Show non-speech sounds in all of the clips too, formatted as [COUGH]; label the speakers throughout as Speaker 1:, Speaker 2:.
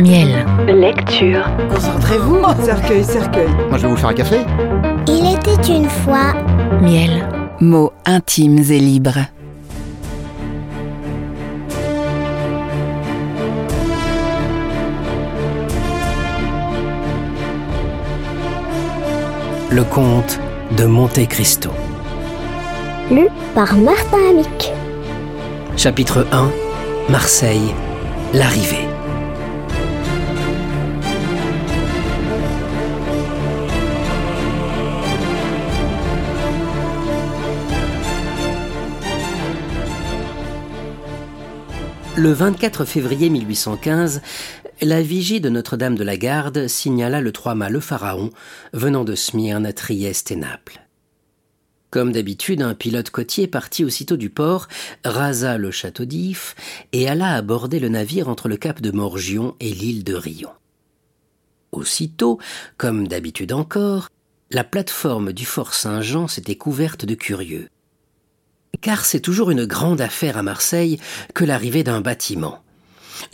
Speaker 1: Miel.
Speaker 2: Lecture.
Speaker 3: Concentrez-vous, cercueil, cercueil.
Speaker 4: Moi, je vais vous faire un café.
Speaker 5: Il était une fois.
Speaker 1: Miel.
Speaker 6: Mots intimes et libres.
Speaker 7: Le comte de Monte Cristo.
Speaker 5: Lu par Martin Amic.
Speaker 7: Chapitre 1 Marseille. L'arrivée. Le 24 février 1815, la vigie de Notre-Dame de la Garde signala le trois-mâts le Pharaon venant de Smyrne, Trieste et Naples. Comme d'habitude, un pilote côtier partit aussitôt du port, rasa le château d'If et alla aborder le navire entre le cap de Morgion et l'île de Rion. Aussitôt, comme d'habitude encore, la plateforme du fort Saint-Jean s'était couverte de curieux. Car c'est toujours une grande affaire à Marseille que l'arrivée d'un bâtiment.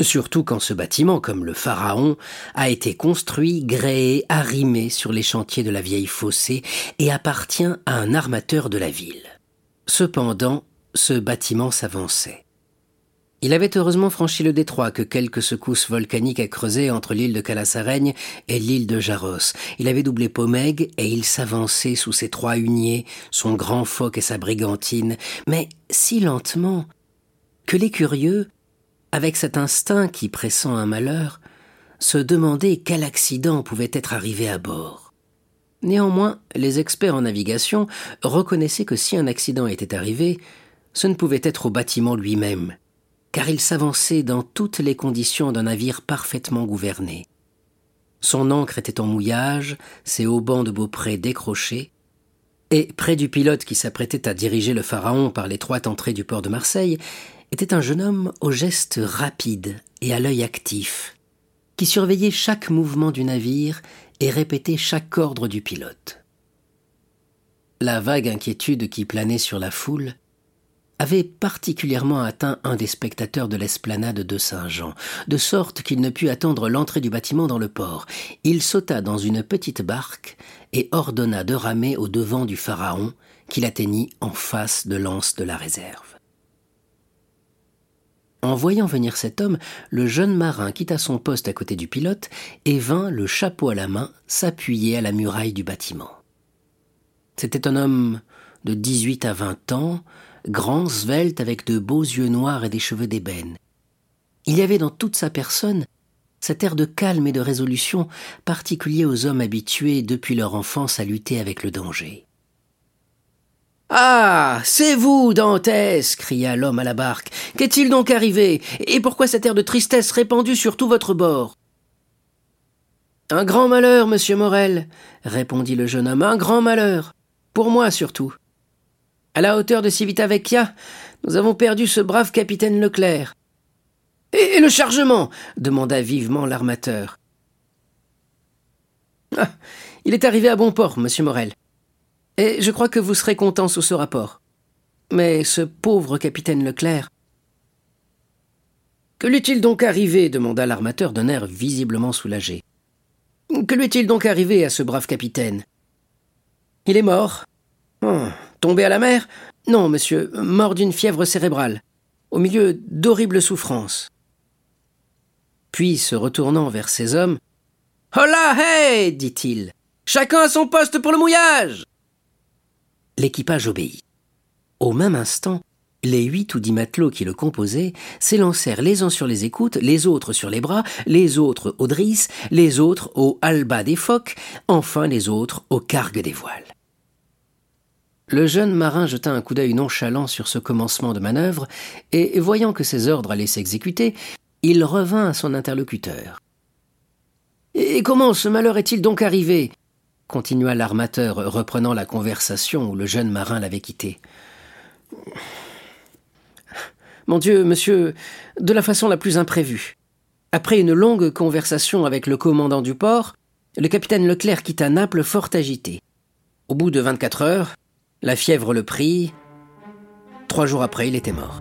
Speaker 7: Surtout quand ce bâtiment, comme le Pharaon, a été construit, gréé, arrimé sur les chantiers de la vieille fossée et appartient à un armateur de la ville. Cependant, ce bâtiment s'avançait. Il avait heureusement franchi le détroit que quelques secousses volcaniques a creusé entre l'île de Calassareigne et l'île de Jaros. Il avait doublé Pomègue et il s'avançait sous ses trois huniers, son grand phoque et sa brigantine, mais si lentement que les curieux, avec cet instinct qui pressent un malheur, se demandaient quel accident pouvait être arrivé à bord. Néanmoins, les experts en navigation reconnaissaient que si un accident était arrivé, ce ne pouvait être au bâtiment lui-même, car il s'avançait dans toutes les conditions d'un navire parfaitement gouverné. Son ancre était en mouillage, ses haubans de beaupré décrochés, et près du pilote qui s'apprêtait à diriger le pharaon par l'étroite entrée du port de Marseille, était un jeune homme aux gestes rapides et à l'œil actif, qui surveillait chaque mouvement du navire et répétait chaque ordre du pilote. La vague inquiétude qui planait sur la foule avait particulièrement atteint un des spectateurs de l'esplanade de Saint-Jean, de sorte qu'il ne put attendre l'entrée du bâtiment dans le port. Il sauta dans une petite barque et ordonna de ramer au devant du pharaon, qu'il atteignit en face de l'anse de la réserve. En voyant venir cet homme, le jeune marin quitta son poste à côté du pilote et vint, le chapeau à la main, s'appuyer à la muraille du bâtiment. C'était un homme de dix-huit à vingt ans, grand, svelte, avec de beaux yeux noirs et des cheveux d'ébène. Il y avait dans toute sa personne cet air de calme et de résolution particulier aux hommes habitués depuis leur enfance à lutter avec le danger. Ah. C'est vous, Dantès. cria l'homme à la barque. Qu'est-il donc arrivé? Et pourquoi cet air de tristesse répandu sur tout votre bord? Un grand malheur, monsieur Morel, répondit le jeune homme, un grand malheur. Pour moi surtout. À la hauteur de Civitavecchia, nous avons perdu ce brave capitaine Leclerc. Et, le chargement? demanda vivement l'armateur. Ah, il est arrivé à bon port, monsieur Morel. Et je crois que vous serez content sous ce rapport. Mais ce pauvre capitaine Leclerc. Que lui est-il donc arrivé? demanda l'armateur d'un air visiblement soulagé. Que lui est-il donc arrivé à ce brave capitaine? Il est mort? Oh, tombé à la mer? Non, monsieur, mort d'une fièvre cérébrale, au milieu d'horribles souffrances. Puis, se retournant vers ses hommes, Hola, hey dit-il. Chacun à son poste pour le mouillage L'équipage obéit. Au même instant, les huit ou dix matelots qui le composaient s'élancèrent les uns sur les écoutes, les autres sur les bras, les autres aux drisses, les autres au halba des phoques, enfin les autres aux cargues des voiles. Le jeune marin jeta un coup d'œil nonchalant sur ce commencement de manœuvre, et voyant que ses ordres allaient s'exécuter, il revint à son interlocuteur. Et comment ce malheur est-il donc arrivé? continua l'armateur, reprenant la conversation où le jeune marin l'avait quitté. Mon Dieu, monsieur, de la façon la plus imprévue. Après une longue conversation avec le commandant du port, le capitaine Leclerc quitta Naples fort agité. Au bout de vingt-quatre heures, la fièvre le prit. Trois jours après, il était mort.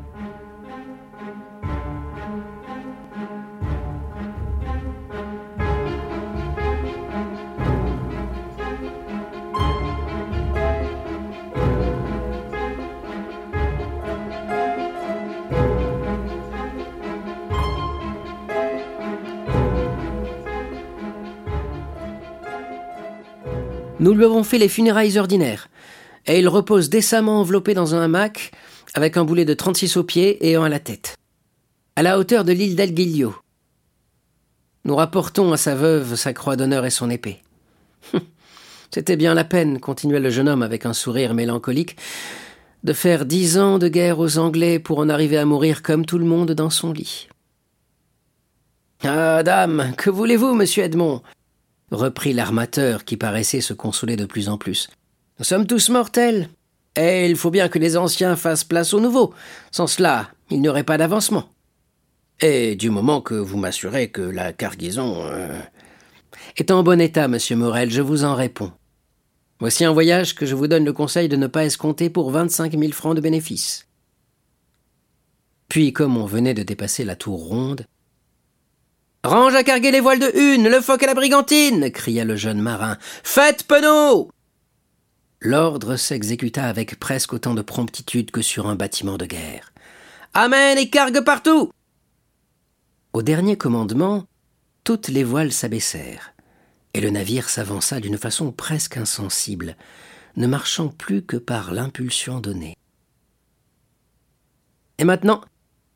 Speaker 7: Nous lui avons fait les funérailles ordinaires. Et il repose décemment enveloppé dans un hamac, avec un boulet de 36 au pied et un à la tête. À la hauteur de l'île d'El Guillo. Nous rapportons à sa veuve sa croix d'honneur et son épée. [LAUGHS] C'était bien la peine, continua le jeune homme avec un sourire mélancolique, de faire dix ans de guerre aux Anglais pour en arriver à mourir comme tout le monde dans son lit. Ah, dame, que voulez-vous, monsieur Edmond? reprit l'armateur qui paraissait se consoler de plus en plus. Nous sommes tous mortels, et il faut bien que les anciens fassent place aux nouveaux. Sans cela, il n'y aurait pas d'avancement. Et du moment que vous m'assurez que la cargaison euh, est en bon état, monsieur Morel, je vous en réponds. Voici un voyage que je vous donne le conseil de ne pas escompter pour vingt-cinq mille francs de bénéfice. Puis, comme on venait de dépasser la tour ronde, Range à carguer les voiles de une, le phoque à la brigantine cria le jeune marin. Faites penaud L'ordre s'exécuta avec presque autant de promptitude que sur un bâtiment de guerre. Amen et cargue partout Au dernier commandement, toutes les voiles s'abaissèrent, et le navire s'avança d'une façon presque insensible, ne marchant plus que par l'impulsion donnée. Et maintenant,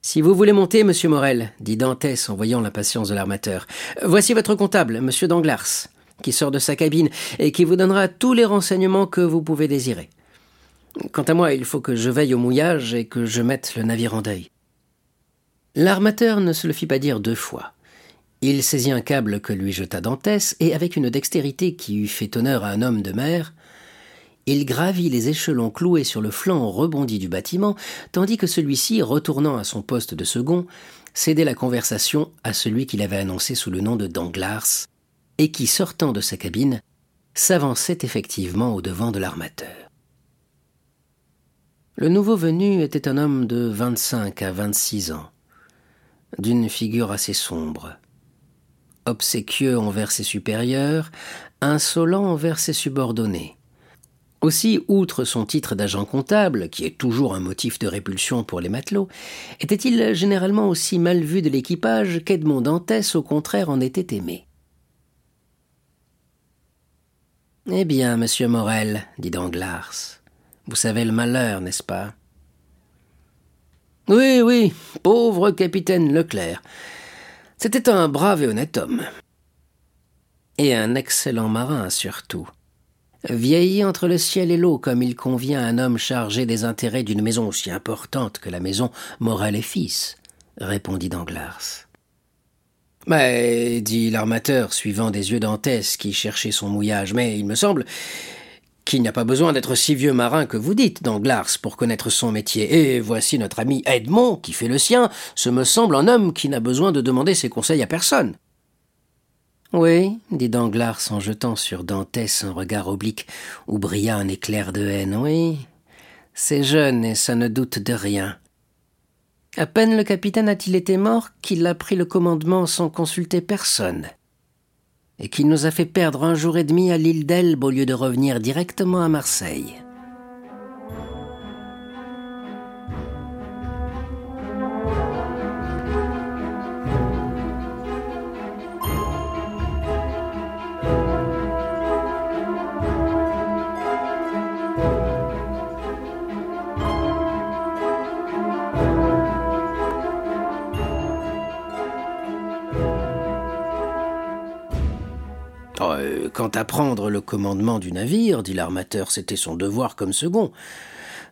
Speaker 7: si vous voulez monter, monsieur Morel, dit Dantès en voyant l'impatience de l'armateur, voici votre comptable, monsieur Danglars, qui sort de sa cabine et qui vous donnera tous les renseignements que vous pouvez désirer. Quant à moi, il faut que je veille au mouillage et que je mette le navire en deuil. L'armateur ne se le fit pas dire deux fois. Il saisit un câble que lui jeta Dantès, et avec une dextérité qui eût fait honneur à un homme de mer, il gravit les échelons cloués sur le flanc rebondi du bâtiment, tandis que celui-ci, retournant à son poste de second, cédait la conversation à celui qu'il avait annoncé sous le nom de Danglars, et qui, sortant de sa cabine, s'avançait effectivement au devant de l'armateur. Le nouveau venu était un homme de vingt-cinq à vingt-six ans, d'une figure assez sombre, obséquieux envers ses supérieurs, insolent envers ses subordonnés. Aussi, outre son titre d'agent comptable, qui est toujours un motif de répulsion pour les matelots, était-il généralement aussi mal vu de l'équipage qu'Edmond Dantès, au contraire, en était aimé. Eh bien, monsieur Morel, dit Danglars, vous savez le malheur, n'est-ce pas? Oui, oui, pauvre capitaine Leclerc. C'était un brave et honnête homme. Et un excellent marin, surtout vieilli entre le ciel et l'eau comme il convient à un homme chargé des intérêts d'une maison aussi importante que la maison Morel et Fils, répondit Danglars. Mais, dit l'armateur, suivant des yeux Dantès qui cherchait son mouillage, mais il me semble qu'il n'y a pas besoin d'être si vieux marin que vous dites, Danglars, pour connaître son métier. Et voici notre ami Edmond, qui fait le sien, ce me semble un homme qui n'a besoin de demander ses conseils à personne. Oui, dit Danglars en jetant sur Dantès un regard oblique où brilla un éclair de haine. Oui, c'est jeune et ça ne doute de rien. À peine le capitaine a-t-il été mort qu'il a pris le commandement sans consulter personne, et qu'il nous a fait perdre un jour et demi à l'île d'Elbe au lieu de revenir directement à Marseille. Quant à prendre le commandement du navire, dit l'armateur, c'était son devoir comme second.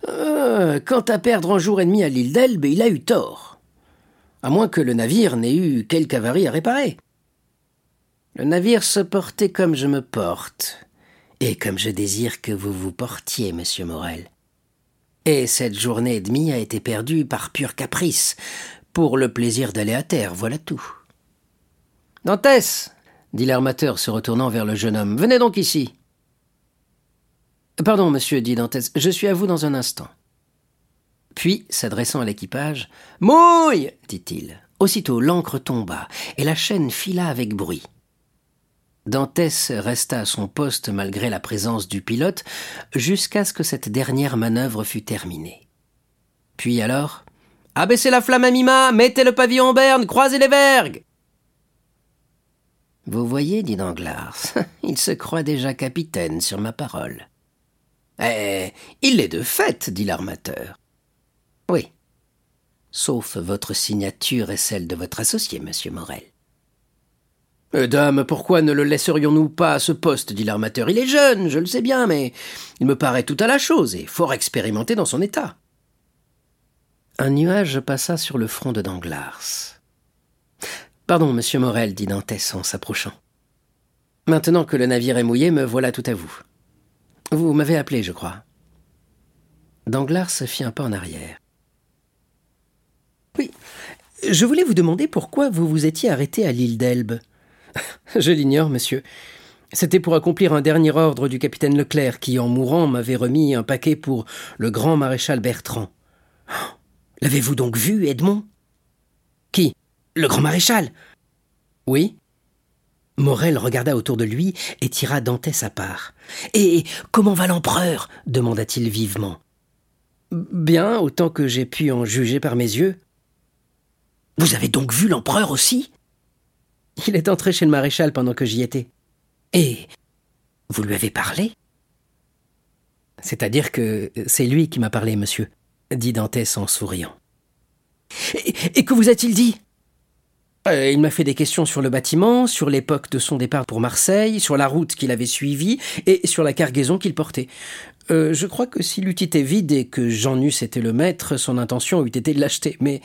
Speaker 7: Euh, quant à perdre un jour et demi à l'île d'Elbe, il a eu tort. À moins que le navire n'ait eu quelque avarie à réparer. Le navire se portait comme je me porte, et comme je désire que vous vous portiez, monsieur Morel. Et cette journée et demie a été perdue par pur caprice, pour le plaisir d'aller à terre, voilà tout. Dantès, dit l'armateur se retournant vers le jeune homme. Venez donc ici. Pardon, monsieur, dit Dantès, je suis à vous dans un instant. Puis, s'adressant à l'équipage, Mouille dit-il. Aussitôt l'ancre tomba, et la chaîne fila avec bruit. Dantès resta à son poste malgré la présence du pilote, jusqu'à ce que cette dernière manœuvre fût terminée. Puis alors Abaissez la flamme à Mima, mettez le pavillon en berne, croisez les vergues Vous voyez, dit Danglars, [LAUGHS] il se croit déjà capitaine sur ma parole. Eh, il l'est de fait, dit l'armateur. Oui. Sauf votre signature et celle de votre associé, monsieur Morel. Dame, pourquoi ne le laisserions-nous pas à ce poste dit l'armateur? Il est jeune, je le sais bien, mais il me paraît tout à la chose et fort expérimenté dans son état. Un nuage passa sur le front de Danglars. Pardon, monsieur Morel, dit Dantès en s'approchant. Maintenant que le navire est mouillé, me voilà tout à vous. Vous m'avez appelé, je crois. Danglars fit un pas en arrière. Oui, je voulais vous demander pourquoi vous vous étiez arrêté à l'île d'Elbe. [LAUGHS] Je l'ignore, monsieur. C'était pour accomplir un dernier ordre du capitaine Leclerc qui, en mourant, m'avait remis un paquet pour le grand maréchal Bertrand. Oh, l'avez-vous donc vu, Edmond? Qui? Le grand maréchal Oui. Morel regarda autour de lui et tira Dantès à part. Et comment va l'empereur? demanda-t-il vivement. Bien, autant que j'ai pu en juger par mes yeux. Vous avez donc vu l'empereur aussi? Il est entré chez le maréchal pendant que j'y étais. Et vous lui avez parlé? C'est-à-dire que c'est lui qui m'a parlé, monsieur, dit Dantès en souriant. Et, que vous a-t-il dit? Euh, Il m'a fait des questions sur le bâtiment, sur l'époque de son départ pour Marseille, sur la route qu'il avait suivie et sur la cargaison qu'il portait. Euh, je crois que s'il eût été vide et que Jean Nus était le maître, son intention eût été de l'acheter. Mais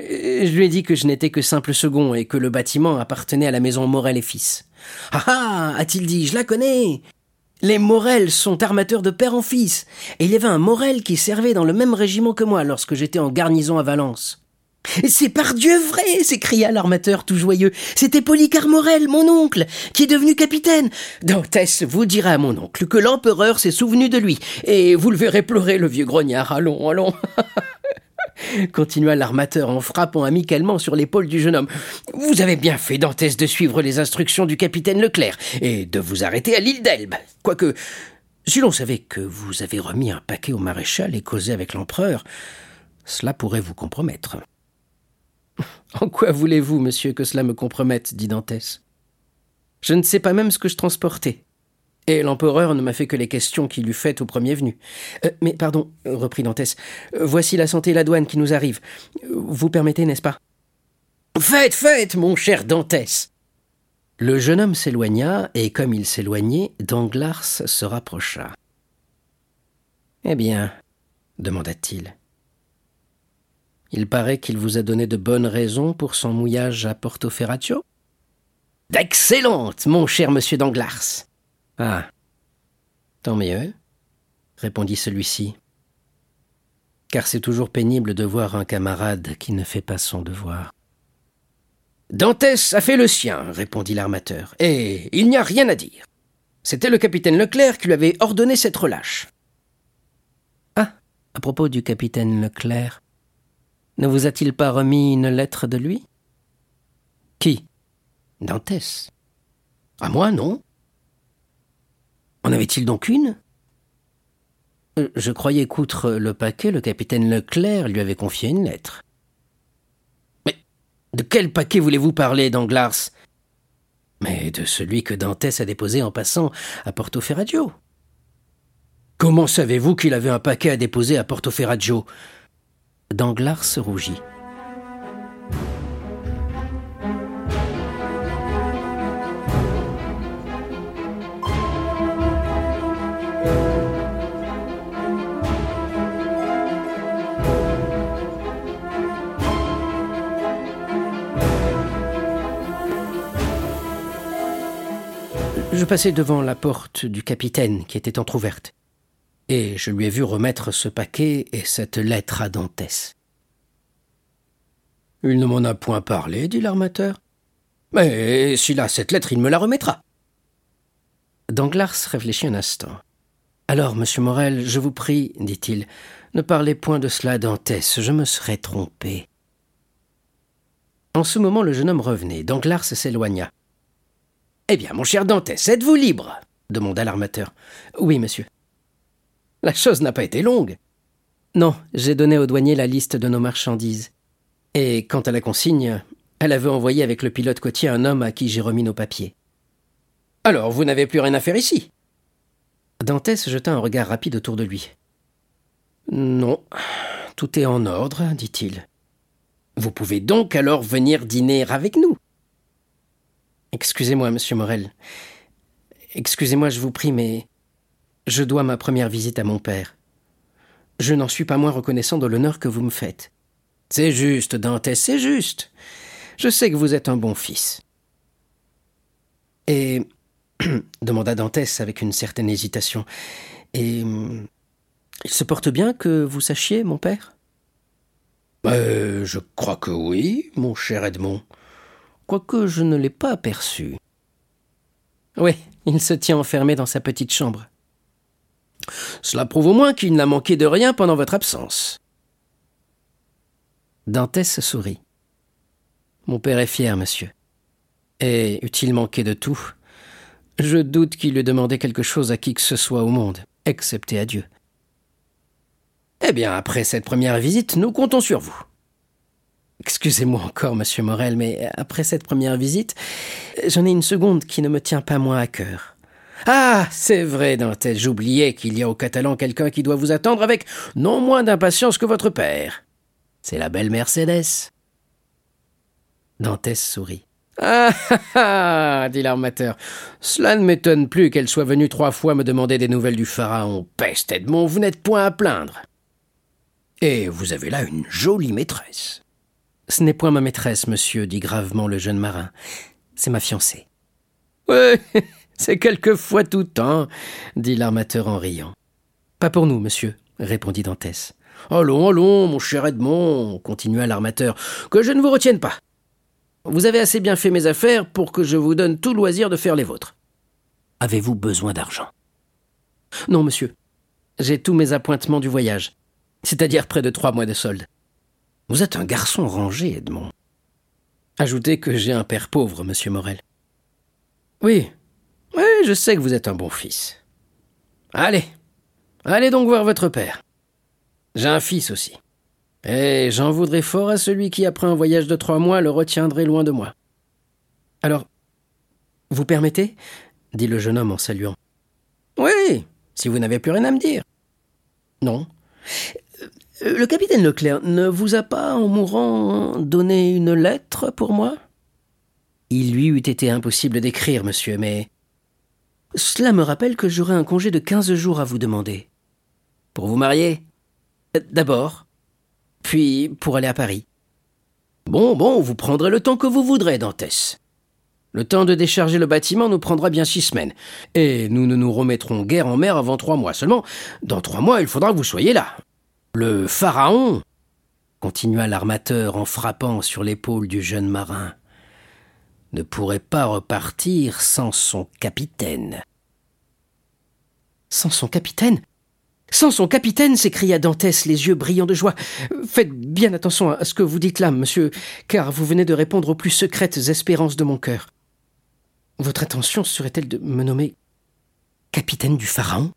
Speaker 7: euh, je lui ai dit que je n'étais que simple second et que le bâtiment appartenait à la maison Morel et Fils. Ah ah a-t-il dit, je la connais Les Morel sont armateurs de père en fils, et il y avait un Morel qui servait dans le même régiment que moi lorsque j'étais en garnison à Valence. C'est par Dieu vrai s'écria l'armateur tout joyeux. C'était Polycar Morel, mon oncle, qui est devenu capitaine. Dantès vous dira à mon oncle que l'empereur s'est souvenu de lui, et vous le verrez pleurer, le vieux grognard. Allons, allons. [LAUGHS] continua l'armateur en frappant amicalement sur l'épaule du jeune homme. Vous avez bien fait, Dantès, de suivre les instructions du capitaine Leclerc, et de vous arrêter à l'île d'Elbe. Quoique, si l'on savait que vous avez remis un paquet au maréchal et causé avec l'empereur, cela pourrait vous compromettre. En quoi voulez-vous, monsieur, que cela me compromette dit Dantès? Je ne sais pas même ce que je transportais. Et l'empereur ne m'a fait que les questions qu'il eût faites au premier venu. Euh, mais pardon, reprit Dantès, voici la santé et la douane qui nous arrivent. Vous permettez, n'est-ce pas? Faites, faites, mon cher Dantès Le jeune homme s'éloigna, et comme il s'éloignait, Danglars se rapprocha. Eh bien, demanda-t-il, il paraît qu'il vous a donné de bonnes raisons pour son mouillage à Porto Ferraccio D'excellentes, mon cher monsieur Danglars. Ah. Tant mieux, répondit celui-ci. Car c'est toujours pénible de voir un camarade qui ne fait pas son devoir. Dantès a fait le sien, répondit l'armateur, et il n'y a rien à dire. C'était le capitaine Leclerc qui lui avait ordonné cette relâche. Ah, à propos du capitaine Leclerc, ne vous a-t-il pas remis une lettre de lui? Qui? Dantès. À moi, non En avait-il donc une? Euh, Je croyais qu'outre le paquet, le capitaine Leclerc lui avait confié une lettre. Mais de quel paquet voulez-vous parler, Danglars? Mais de celui que Dantès a déposé en passant à Porto Ferraggio. Comment savez-vous qu'il avait un paquet à déposer à Porto Ferraggio Danglars rougit. Je passai devant la porte du capitaine qui était entr'ouverte et je lui ai vu remettre ce paquet et cette lettre à Dantès. Il ne m'en a point parlé, dit l'armateur. Mais s'il a cette lettre, il me la remettra. Danglars réfléchit un instant. Alors, monsieur Morel, je vous prie, dit-il, ne parlez point de cela à Dantès, je me serais trompé. En ce moment, le jeune homme revenait. Danglars s'éloigna. Eh bien, mon cher Dantès, êtes-vous libre? demanda l'armateur. Oui, monsieur. La chose n'a pas été longue. Non, j'ai donné au douanier la liste de nos marchandises. Et quant à la consigne, elle avait envoyé avec le pilote côtier un homme à qui j'ai remis nos papiers. Alors, vous n'avez plus rien à faire ici? Dantès jeta un regard rapide autour de lui. Non, tout est en ordre, dit-il. Vous pouvez donc alors venir dîner avec nous? Excusez-moi, monsieur Morel. Excusez-moi, je vous prie, mais je dois ma première visite à mon père. Je n'en suis pas moins reconnaissant de l'honneur que vous me faites. C'est juste, Dantès, c'est juste. Je sais que vous êtes un bon fils. Et. [CLEARS THROAT] demanda Dantès avec une certaine hésitation. Et. Il se porte bien que vous sachiez, mon père?
Speaker 1: Euh, Je crois que oui, mon cher Edmond.
Speaker 7: Quoique je ne l'ai pas aperçu. Oui, il se tient enfermé dans sa petite chambre.
Speaker 1: Cela prouve au moins qu'il n'a manqué de rien pendant votre absence.
Speaker 7: Dantès sourit. Mon père est fier, monsieur. Et eût-il manqué de tout? Je doute qu'il ait demandé quelque chose à qui que ce soit au monde, excepté à Dieu.
Speaker 1: Eh bien, après cette première visite, nous comptons sur vous.
Speaker 7: Excusez-moi encore, monsieur Morel, mais après cette première visite, j'en ai une seconde qui ne me tient pas moins à cœur.
Speaker 1: Ah, c'est vrai, Dantès, j'oubliais qu'il y a au Catalan quelqu'un qui doit vous attendre avec non moins d'impatience que votre père. C'est la belle Mercédès.
Speaker 7: Dantès sourit.
Speaker 1: Ah ah ah dit l'armateur. Cela ne m'étonne plus qu'elle soit venue trois fois me demander des nouvelles du pharaon. Peste, Edmond, vous n'êtes point à plaindre. Et vous avez là une jolie maîtresse.
Speaker 7: Ce n'est point ma maîtresse, monsieur, dit gravement le jeune marin. C'est ma fiancée.
Speaker 1: Oui, c'est quelquefois tout temps, dit l'armateur en riant.
Speaker 7: Pas pour nous, monsieur, répondit Dantès.
Speaker 1: Allons, allons, mon cher Edmond, continua l'armateur, que je ne vous retienne pas. Vous avez assez bien fait mes affaires pour que je vous donne tout loisir de faire les vôtres. Avez-vous besoin d'argent?
Speaker 7: Non, monsieur. J'ai tous mes appointements du voyage, c'est-à-dire près de trois mois de solde.
Speaker 1: Vous êtes un garçon rangé, Edmond.
Speaker 7: Ajoutez que j'ai un père pauvre, monsieur Morel.
Speaker 1: Oui, oui, je sais que vous êtes un bon fils. Allez, allez donc voir votre père. J'ai un fils aussi. Et j'en voudrais fort à celui qui, après un voyage de trois mois, le retiendrait loin de moi.
Speaker 7: Alors, vous permettez? dit le jeune homme en saluant.
Speaker 1: Oui, si vous n'avez plus rien à me dire.
Speaker 7: Non.
Speaker 1: Euh, le capitaine Leclerc ne vous a pas, en mourant, donné une lettre pour moi?
Speaker 7: Il lui eût été impossible d'écrire, monsieur, mais.
Speaker 1: Cela me rappelle que j'aurai un congé de quinze jours à vous demander. Pour vous marier?
Speaker 7: Euh, D'abord. Puis pour aller à Paris.
Speaker 1: Bon, bon, vous prendrez le temps que vous voudrez, Dantès. Le temps de décharger le bâtiment nous prendra bien six semaines, et nous ne nous remettrons guère en mer avant trois mois seulement. Dans trois mois, il faudra que vous soyez là. Le pharaon, continua l'armateur en frappant sur l'épaule du jeune marin, ne pourrait pas repartir sans son capitaine.
Speaker 7: Sans son capitaine? Sans son capitaine s'écria Dantès, les yeux brillants de joie. Faites bien attention à ce que vous dites là, monsieur, car vous venez de répondre aux plus secrètes espérances de mon cœur. Votre intention serait-elle de me nommer capitaine du Pharaon?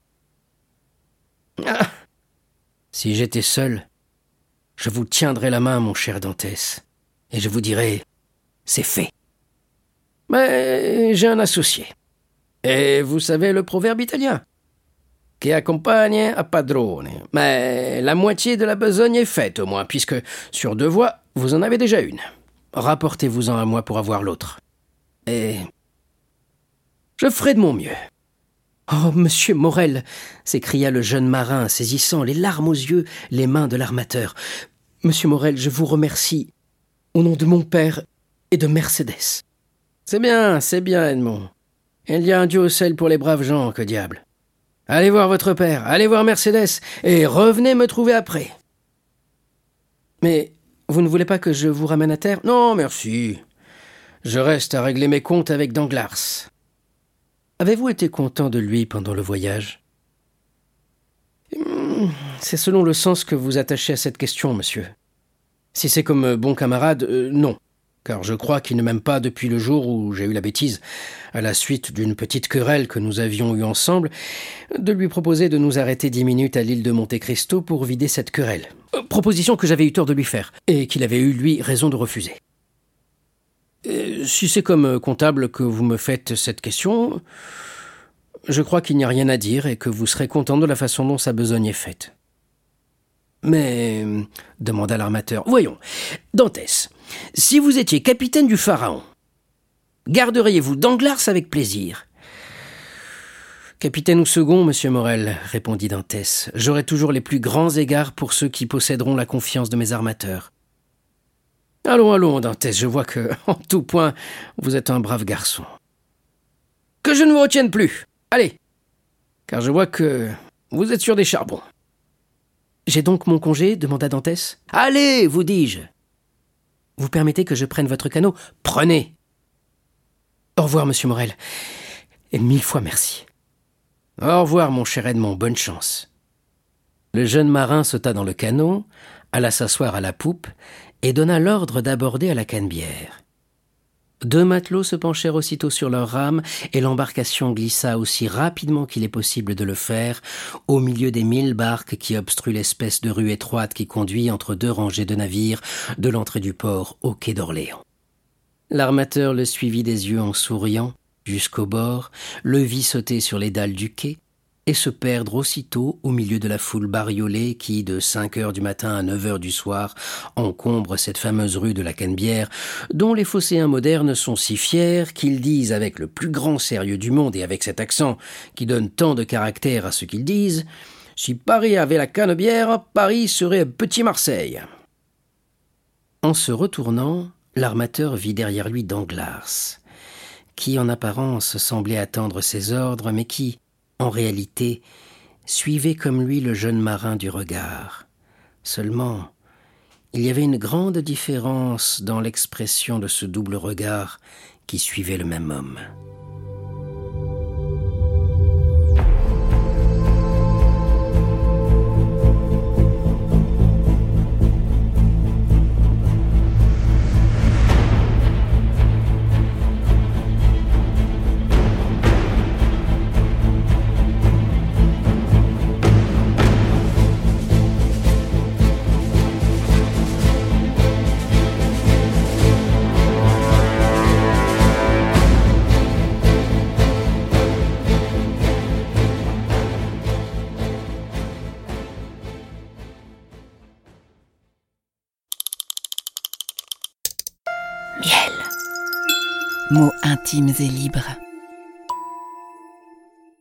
Speaker 1: Ah Si j'étais seul, je vous tiendrais la main, mon cher Dantès, et je vous dirais c'est fait. Mais j'ai un associé. Et vous savez le proverbe italien? Qui accompagne a padrone. Mais la moitié de la besogne est faite, au moins, puisque sur deux voies, vous en avez déjà une. Rapportez-vous-en à moi pour avoir l'autre. Et je ferai de mon mieux.
Speaker 7: Oh, monsieur Morel s'écria le jeune marin, saisissant les larmes aux yeux les mains de l'armateur. Monsieur Morel, je vous remercie au nom de mon père et de Mercédès.
Speaker 1: C'est bien, c'est bien, Edmond. Il y a un Dieu au ciel pour les braves gens, que diable. Allez voir votre père, allez voir Mercédès, et revenez me trouver après.
Speaker 7: Mais vous ne voulez pas que je vous ramène à terre?
Speaker 1: Non, merci. Je reste à régler mes comptes avec Danglars.
Speaker 7: Avez-vous été content de lui pendant le voyage? Hmm, C'est selon le sens que vous attachez à cette question, monsieur. Si c'est comme bon camarade, euh, non, car je crois qu'il ne m'aime pas depuis le jour où j'ai eu la bêtise, à la suite d'une petite querelle que nous avions eue ensemble, de lui proposer de nous arrêter dix minutes à l'île de Monte Cristo pour vider cette querelle. Euh, proposition que j'avais eu tort de lui faire, et qu'il avait eu, lui, raison de refuser. Euh, si c'est comme comptable que vous me faites cette question, je crois qu'il n'y a rien à dire et que vous serez content de la façon dont sa besogne est faite. Mais, demanda l'armateur, voyons, Dantès, si vous étiez capitaine du Pharaon, garderiez-vous Danglars avec plaisir? Capitaine ou second, monsieur Morel, répondit Dantès, j'aurai toujours les plus grands égards pour ceux qui posséderont la confiance de mes armateurs. Allons, allons, Dantès, je vois que, [LAUGHS] en tout point, vous êtes un brave garçon. Que je ne vous retienne plus. Allez, car je vois que vous êtes sur des charbons. J'ai donc mon congé demanda Dantès. Allez, vous dis-je. Vous permettez que je prenne votre canot Prenez. Au revoir, monsieur Morel. Et mille fois merci. Au revoir, mon cher Edmond, bonne chance. Le jeune marin sauta dans le canot, alla s'asseoir à la poupe et donna l'ordre d'aborder à la canebière. Deux matelots se penchèrent aussitôt sur leurs rames, et l'embarcation glissa aussi rapidement qu'il est possible de le faire, au milieu des mille barques qui obstruent l'espèce de rue étroite qui conduit entre deux rangées de navires de l'entrée du port au quai d'Orléans. L'armateur le suivit des yeux en souriant, jusqu'au bord, le vit sauter sur les dalles du quai, et se perdre aussitôt au milieu de la foule bariolée qui, de cinq heures du matin à neuf heures du soir, encombre cette fameuse rue de la Canebière, dont les phocéens modernes sont si fiers qu'ils disent avec le plus grand sérieux du monde et avec cet accent qui donne tant de caractère à ce qu'ils disent, si Paris avait la Canebière, Paris serait petit Marseille. En se retournant, l'armateur vit derrière lui Danglars, qui en apparence semblait attendre ses ordres, mais qui, en réalité, suivait comme lui le jeune marin du regard. Seulement, il y avait une grande différence dans l'expression de ce double regard qui suivait le même homme.
Speaker 6: Intimes et libres.